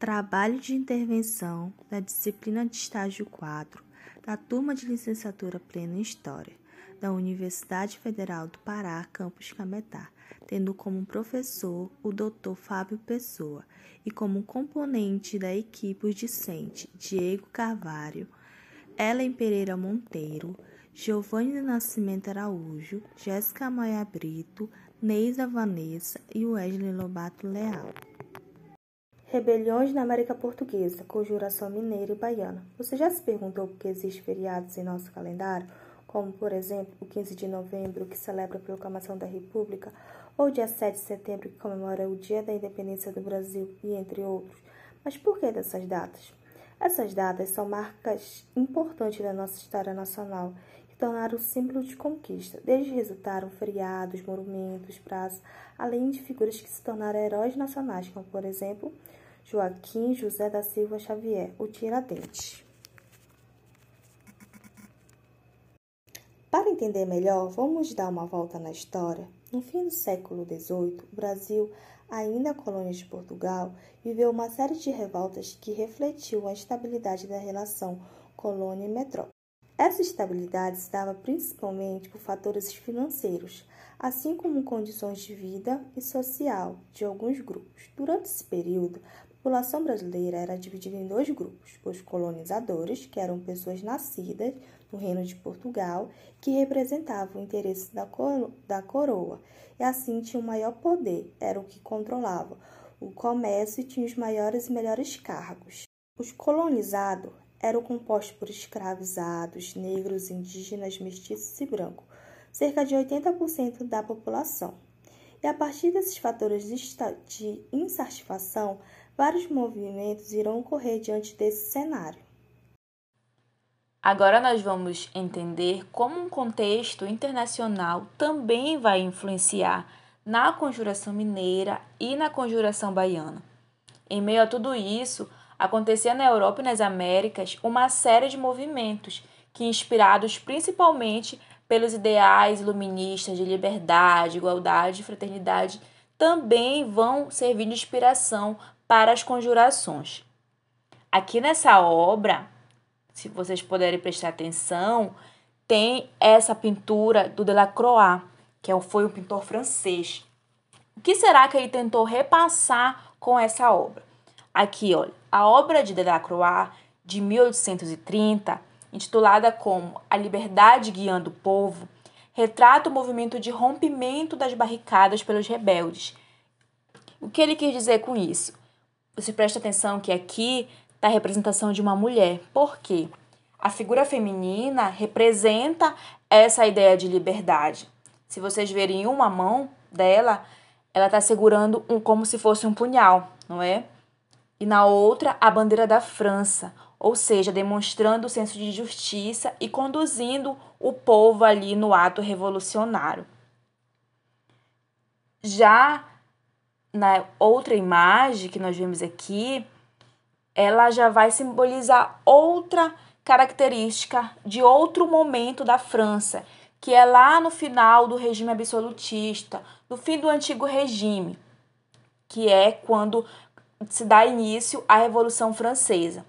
Trabalho de intervenção da disciplina de estágio 4 da turma de licenciatura plena em História da Universidade Federal do Pará, campus Cametá, tendo como professor o Dr. Fábio Pessoa e como componente da equipe os discentes Diego Carvalho, Ellen Pereira Monteiro, Giovanni Nascimento Araújo, Jéssica Maia Brito, Neisa Vanessa e Wesley Lobato Leal. Rebeliões na América Portuguesa, conjuração mineira e baiana. Você já se perguntou por que existem feriados em nosso calendário? Como, por exemplo, o 15 de novembro, que celebra a proclamação da República, ou o dia 7 de setembro, que comemora o Dia da Independência do Brasil, e entre outros. Mas por que dessas datas? Essas datas são marcas importantes da nossa história nacional que tornaram símbolo de conquista. Desde resultaram feriados, monumentos, praças, além de figuras que se tornaram heróis nacionais, como, por exemplo, Joaquim José da Silva Xavier, o Tiradentes. Para entender melhor, vamos dar uma volta na história. No fim do século XVIII, o Brasil, ainda colônia de Portugal, viveu uma série de revoltas que refletiu a instabilidade da relação colônia e metrópole. Essa estabilidade se dava principalmente por fatores financeiros, assim como condições de vida e social de alguns grupos. Durante esse período, população brasileira era dividida em dois grupos: os colonizadores, que eram pessoas nascidas no Reino de Portugal, que representavam o interesse da, coro da coroa e assim tinham maior poder, era o que controlava o comércio e tinha os maiores e melhores cargos. Os colonizados eram compostos por escravizados, negros, indígenas, mestiços e brancos, cerca de 80% da população. E a partir desses fatores de insatisfação, vários movimentos irão ocorrer diante desse cenário. Agora nós vamos entender como um contexto internacional também vai influenciar na conjuração mineira e na conjuração baiana. Em meio a tudo isso, acontecia na Europa e nas Américas uma série de movimentos que, inspirados principalmente pelos ideais iluministas de liberdade, igualdade e fraternidade, também vão servir de inspiração para as conjurações. Aqui nessa obra, se vocês puderem prestar atenção, tem essa pintura do Delacroix, que é foi um pintor francês. O que será que ele tentou repassar com essa obra? Aqui, olha, a obra de Delacroix de 1830, intitulada como A Liberdade Guiando o Povo, retrata o movimento de rompimento das barricadas pelos rebeldes. O que ele quis dizer com isso? Você presta atenção que aqui está a representação de uma mulher. Por quê? A figura feminina representa essa ideia de liberdade. Se vocês verem uma mão dela, ela está segurando um como se fosse um punhal, não é? E na outra, a bandeira da França, ou seja, demonstrando o senso de justiça e conduzindo o povo ali no ato revolucionário. Já na outra imagem que nós vemos aqui, ela já vai simbolizar outra característica de outro momento da França, que é lá no final do regime absolutista, no fim do antigo regime, que é quando se dá início à Revolução Francesa.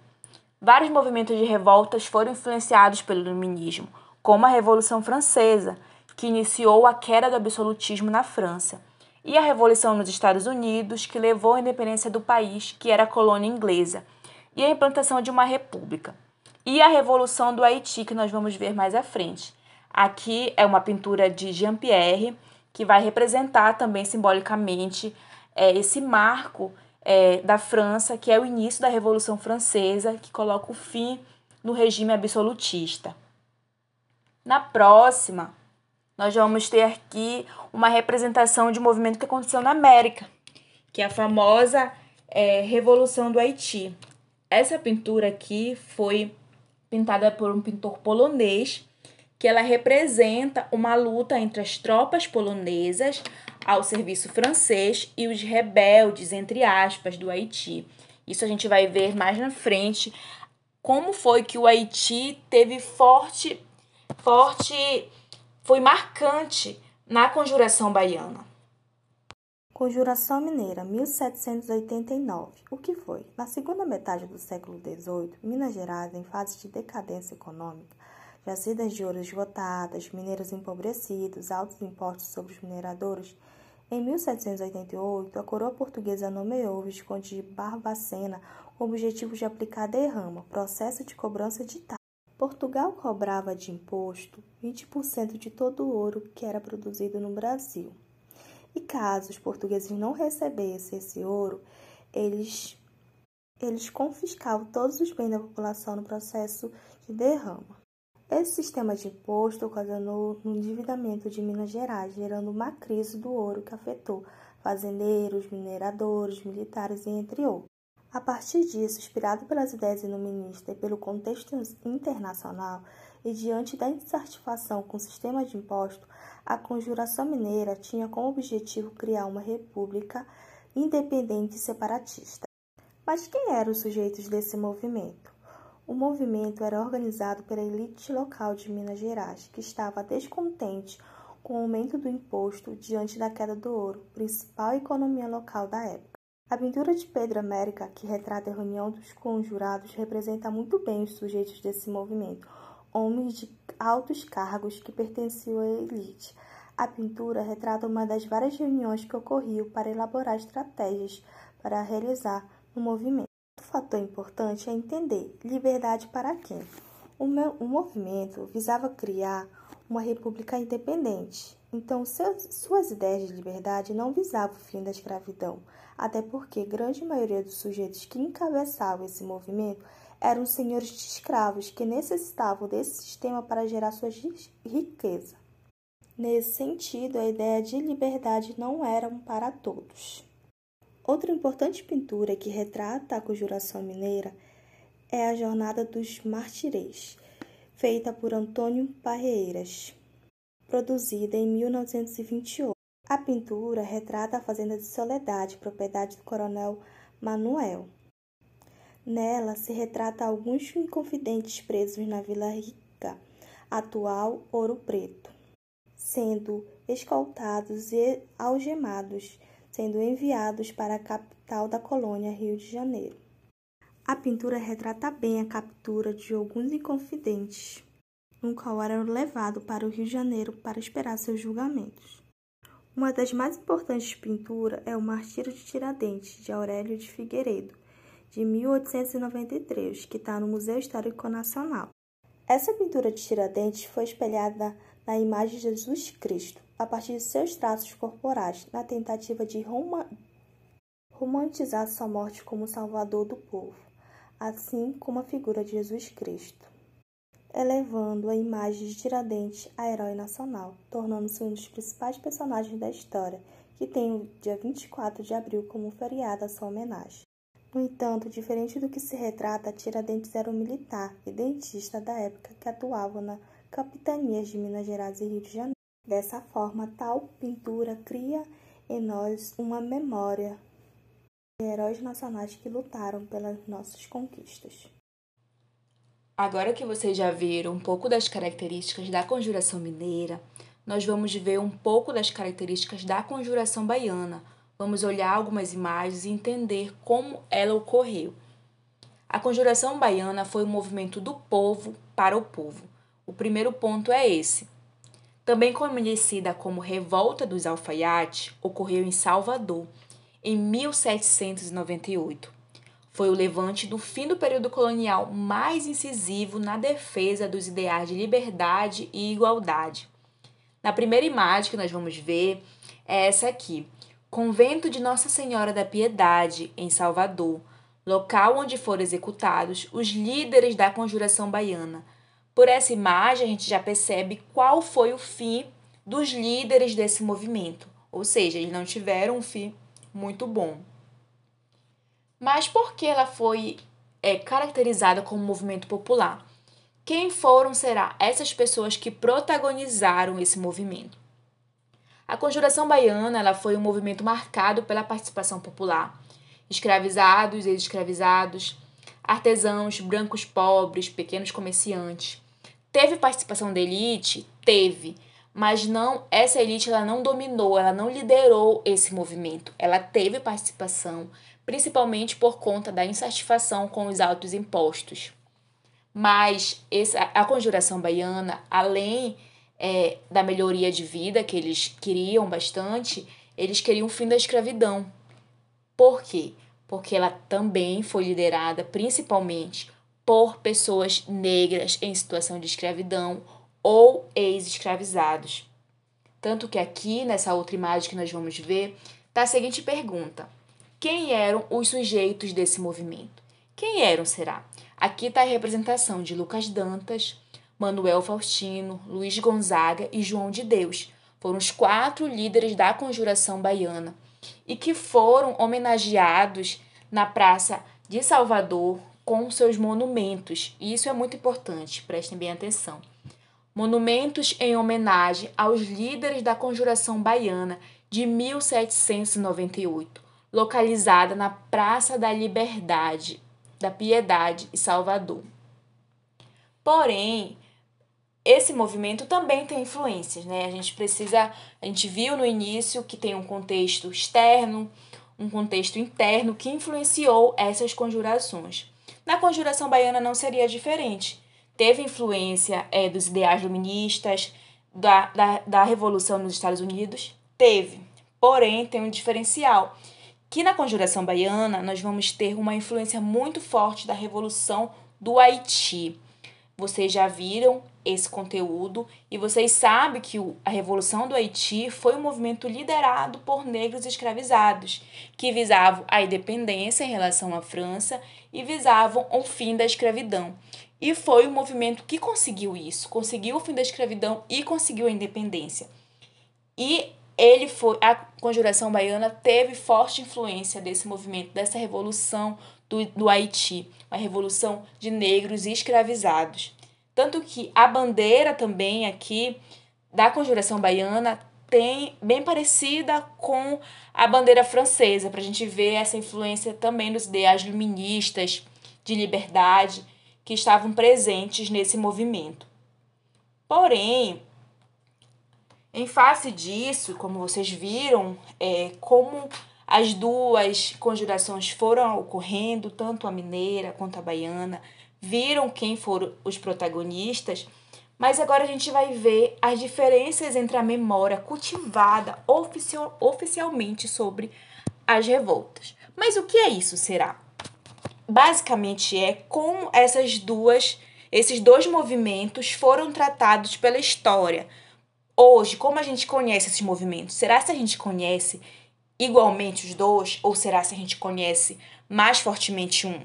Vários movimentos de revoltas foram influenciados pelo iluminismo, como a Revolução Francesa, que iniciou a queda do absolutismo na França e a Revolução nos Estados Unidos, que levou à independência do país, que era colônia inglesa, e a implantação de uma república. E a Revolução do Haiti, que nós vamos ver mais à frente. Aqui é uma pintura de Jean-Pierre, que vai representar também simbolicamente é, esse marco é, da França, que é o início da Revolução Francesa, que coloca o fim no regime absolutista. Na próxima, nós vamos ter aqui uma representação de um movimento que aconteceu na América, que é a famosa é, Revolução do Haiti. Essa pintura aqui foi pintada por um pintor polonês, que ela representa uma luta entre as tropas polonesas ao serviço francês e os rebeldes, entre aspas, do Haiti. Isso a gente vai ver mais na frente como foi que o Haiti teve forte forte foi marcante na conjuração baiana. Conjuração Mineira, 1789. O que foi? Na segunda metade do século XVIII, Minas Gerais, em fase de decadência econômica, jacidas de ouro esgotadas, mineiros empobrecidos, altos impostos sobre os mineradores, em 1788, a coroa portuguesa nomeou o Visconde de Barbacena com o objetivo de aplicar derrama, processo de cobrança de taxa. Portugal cobrava de imposto 20% de todo o ouro que era produzido no Brasil. E caso os portugueses não recebessem esse ouro, eles, eles confiscavam todos os bens da população no processo de derrama. Esse sistema de imposto ocasionou um endividamento de Minas Gerais, gerando uma crise do ouro que afetou fazendeiros, mineradores, militares, entre outros. A partir disso, inspirado pelas ideias iluministas e pelo contexto internacional, e diante da insatisfação com o sistema de imposto, a Conjuração Mineira tinha como objetivo criar uma república independente e separatista. Mas quem eram os sujeitos desse movimento? O movimento era organizado pela elite local de Minas Gerais, que estava descontente com o aumento do imposto diante da queda do ouro, principal economia local da época. A pintura de Pedro América, que retrata a reunião dos conjurados, representa muito bem os sujeitos desse movimento, homens de altos cargos que pertenciam à elite. A pintura retrata uma das várias reuniões que ocorriam para elaborar estratégias para realizar o movimento. Outro fator importante é entender liberdade para quem. O, meu, o movimento visava criar uma república independente. Então, seus, suas ideias de liberdade não visavam o fim da escravidão, até porque grande maioria dos sujeitos que encabeçavam esse movimento eram senhores de escravos que necessitavam desse sistema para gerar sua riqueza. Nesse sentido, a ideia de liberdade não era para todos. Outra importante pintura que retrata a conjuração mineira é a Jornada dos Martirês, feita por Antônio Parreiras, produzida em 1928. A pintura retrata a fazenda de Soledade, propriedade do coronel Manuel. Nela se retrata alguns inconfidentes presos na Vila Rica, atual Ouro Preto, sendo escoltados e algemados, sendo enviados para a capital da colônia, Rio de Janeiro. A pintura retrata bem a captura de alguns inconfidentes, no qual eram levados para o Rio de Janeiro para esperar seus julgamentos. Uma das mais importantes pinturas é o Martírio de Tiradentes, de Aurélio de Figueiredo, de 1893, que está no Museu Histórico Nacional. Essa pintura de Tiradentes foi espelhada na imagem de Jesus Cristo, a partir de seus traços corporais, na tentativa de romantizar sua morte como salvador do povo, assim como a figura de Jesus Cristo, elevando a imagem de Tiradentes a herói nacional, tornando-se um dos principais personagens da história, que tem o dia 24 de abril como feriado à sua homenagem. No entanto, diferente do que se retrata, Tiradentes era um militar e dentista da época que atuava na capitanias de Minas Gerais e Rio de Janeiro. Dessa forma, tal pintura cria em nós uma memória de heróis nacionais que lutaram pelas nossas conquistas. Agora que vocês já viram um pouco das características da conjuração mineira, nós vamos ver um pouco das características da conjuração baiana Vamos olhar algumas imagens e entender como ela ocorreu. A conjuração baiana foi um movimento do povo para o povo. O primeiro ponto é esse. Também conhecida como Revolta dos Alfaiates, ocorreu em Salvador, em 1798. Foi o levante do fim do período colonial mais incisivo na defesa dos ideais de liberdade e igualdade. Na primeira imagem que nós vamos ver é essa aqui. Convento de Nossa Senhora da Piedade, em Salvador, local onde foram executados os líderes da conjuração baiana. Por essa imagem, a gente já percebe qual foi o fim dos líderes desse movimento, ou seja, eles não tiveram um fim muito bom. Mas por que ela foi é, caracterizada como movimento popular? Quem foram será essas pessoas que protagonizaram esse movimento? A Conjuração Baiana ela foi um movimento marcado pela participação popular. Escravizados, ex-escravizados, artesãos, brancos pobres, pequenos comerciantes. Teve participação da elite? Teve, mas não essa elite ela não dominou, ela não liderou esse movimento. Ela teve participação, principalmente por conta da insatisfação com os altos impostos. Mas essa, a conjuração baiana, além é, da melhoria de vida que eles queriam bastante, eles queriam o fim da escravidão. Por quê? Porque ela também foi liderada principalmente por pessoas negras em situação de escravidão ou ex-escravizados. Tanto que aqui, nessa outra imagem que nós vamos ver, está a seguinte pergunta: Quem eram os sujeitos desse movimento? Quem eram, será? Aqui está a representação de Lucas Dantas, Manuel Faustino, Luiz Gonzaga e João de Deus. Foram os quatro líderes da conjuração baiana e que foram homenageados na Praça de Salvador com seus monumentos. E isso é muito importante, prestem bem atenção. Monumentos em homenagem aos líderes da Conjuração Baiana de 1798, localizada na Praça da Liberdade, da Piedade e Salvador. Porém, esse movimento também tem influências, né? A gente precisa, a gente viu no início que tem um contexto externo, um contexto interno que influenciou essas conjurações. Na conjuração baiana não seria diferente. Teve influência é, dos ideais luministas, da, da, da Revolução nos Estados Unidos? Teve. Porém, tem um diferencial, que na conjuração baiana nós vamos ter uma influência muito forte da Revolução do Haiti. Vocês já viram esse conteúdo e vocês sabem que a Revolução do Haiti foi um movimento liderado por negros escravizados, que visavam a independência em relação à França e visavam o fim da escravidão. E foi um movimento que conseguiu isso, conseguiu o fim da escravidão e conseguiu a independência. E ele foi a conjuração baiana teve forte influência desse movimento, dessa revolução do, do Haiti, uma revolução de negros escravizados. Tanto que a bandeira também aqui da Conjuração Baiana tem bem parecida com a bandeira francesa, para a gente ver essa influência também dos ideais luministas de liberdade que estavam presentes nesse movimento. Porém, em face disso, como vocês viram, é, como as duas conjurações foram ocorrendo, tanto a mineira quanto a baiana, viram quem foram os protagonistas, mas agora a gente vai ver as diferenças entre a memória cultivada oficial, oficialmente sobre as revoltas. Mas o que é isso, será? Basicamente é como essas duas, esses dois movimentos foram tratados pela história. Hoje, como a gente conhece esses movimentos? Será que a gente conhece igualmente os dois ou será se a gente conhece mais fortemente um?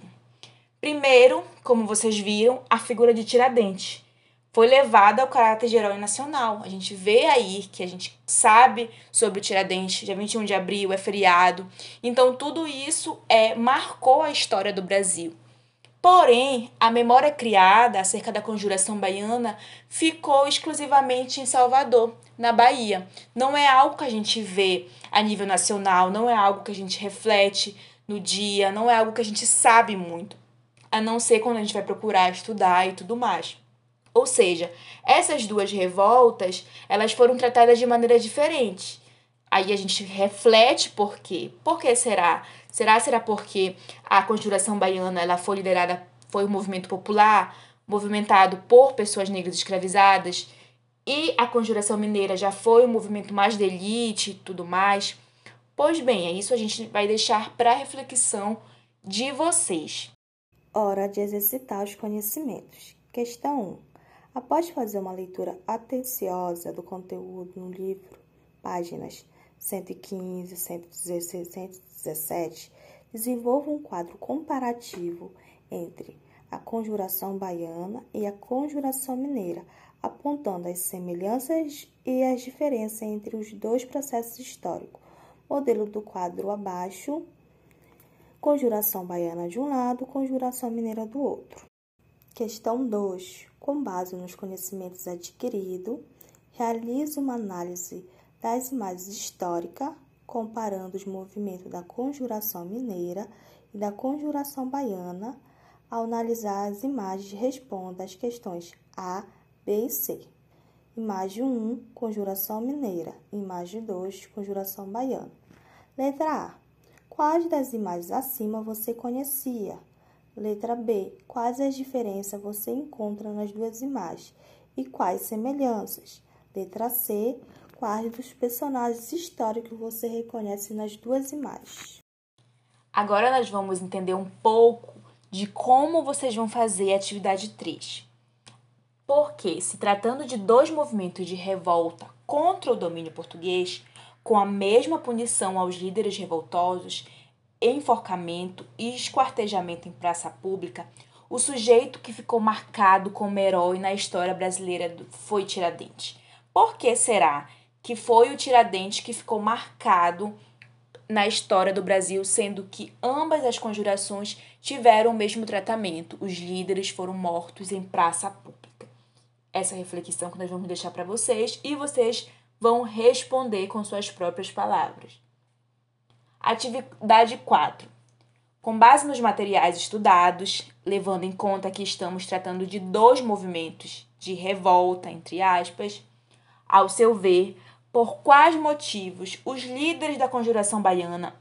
Primeiro, como vocês viram, a figura de Tiradentes foi levada ao caráter de herói nacional. A gente vê aí que a gente sabe sobre o Tiradentes, dia 21 de abril é feriado. Então tudo isso é marcou a história do Brasil. Porém, a memória criada acerca da conjuração baiana ficou exclusivamente em Salvador, na Bahia. Não é algo que a gente vê a nível nacional, não é algo que a gente reflete no dia, não é algo que a gente sabe muito, a não ser quando a gente vai procurar estudar e tudo mais. Ou seja, essas duas revoltas, elas foram tratadas de maneira diferente. Aí a gente reflete por quê? Por que será? Será será porque a Conjuração Baiana ela foi liderada, foi um movimento popular, movimentado por pessoas negras escravizadas, e a Conjuração Mineira já foi um movimento mais de elite e tudo mais? Pois bem, é isso a gente vai deixar para reflexão de vocês. Hora de exercitar os conhecimentos. Questão 1. Após fazer uma leitura atenciosa do conteúdo no livro, páginas 115, 116, 117, desenvolva um quadro comparativo entre a conjuração baiana e a conjuração mineira, apontando as semelhanças e as diferenças entre os dois processos históricos. Modelo do quadro abaixo, conjuração baiana de um lado, conjuração mineira do outro. Questão 2. Com base nos conhecimentos adquiridos, realize uma análise das imagens históricas, comparando os movimentos da conjuração mineira e da conjuração baiana. Ao analisar as imagens, responda às questões A, B e C. Imagem 1, conjuração mineira. Imagem 2, conjuração baiana. Letra A. Quais das imagens acima você conhecia? Letra B. Quais as diferenças você encontra nas duas imagens e quais semelhanças? Letra C. Quais dos personagens históricos você reconhece nas duas imagens? Agora nós vamos entender um pouco de como vocês vão fazer a atividade 3. Porque, se tratando de dois movimentos de revolta contra o domínio português, com a mesma punição aos líderes revoltosos, enforcamento e esquartejamento em praça pública, o sujeito que ficou marcado como herói na história brasileira foi Tiradentes. Por que será que foi o Tiradentes que ficou marcado na história do Brasil, sendo que ambas as conjurações tiveram o mesmo tratamento. Os líderes foram mortos em praça pública. Essa reflexão que nós vamos deixar para vocês e vocês vão responder com suas próprias palavras. Atividade 4. Com base nos materiais estudados, levando em conta que estamos tratando de dois movimentos de revolta, entre aspas, ao seu ver, por quais motivos os líderes da conjuração baiana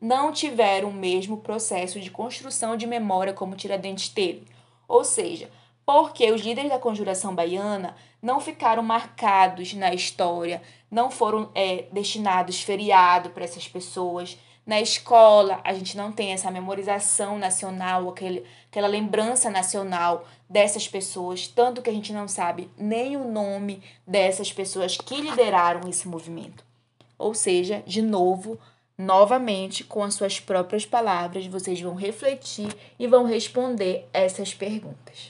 não tiveram o mesmo processo de construção de memória como Tiradentes teve. Ou seja, porque os líderes da conjuração baiana não ficaram marcados na história, não foram é, destinados feriado para essas pessoas, na escola, a gente não tem essa memorização nacional, aquele, aquela lembrança nacional dessas pessoas, tanto que a gente não sabe nem o nome dessas pessoas que lideraram esse movimento. Ou seja, de novo, novamente, com as suas próprias palavras, vocês vão refletir e vão responder essas perguntas.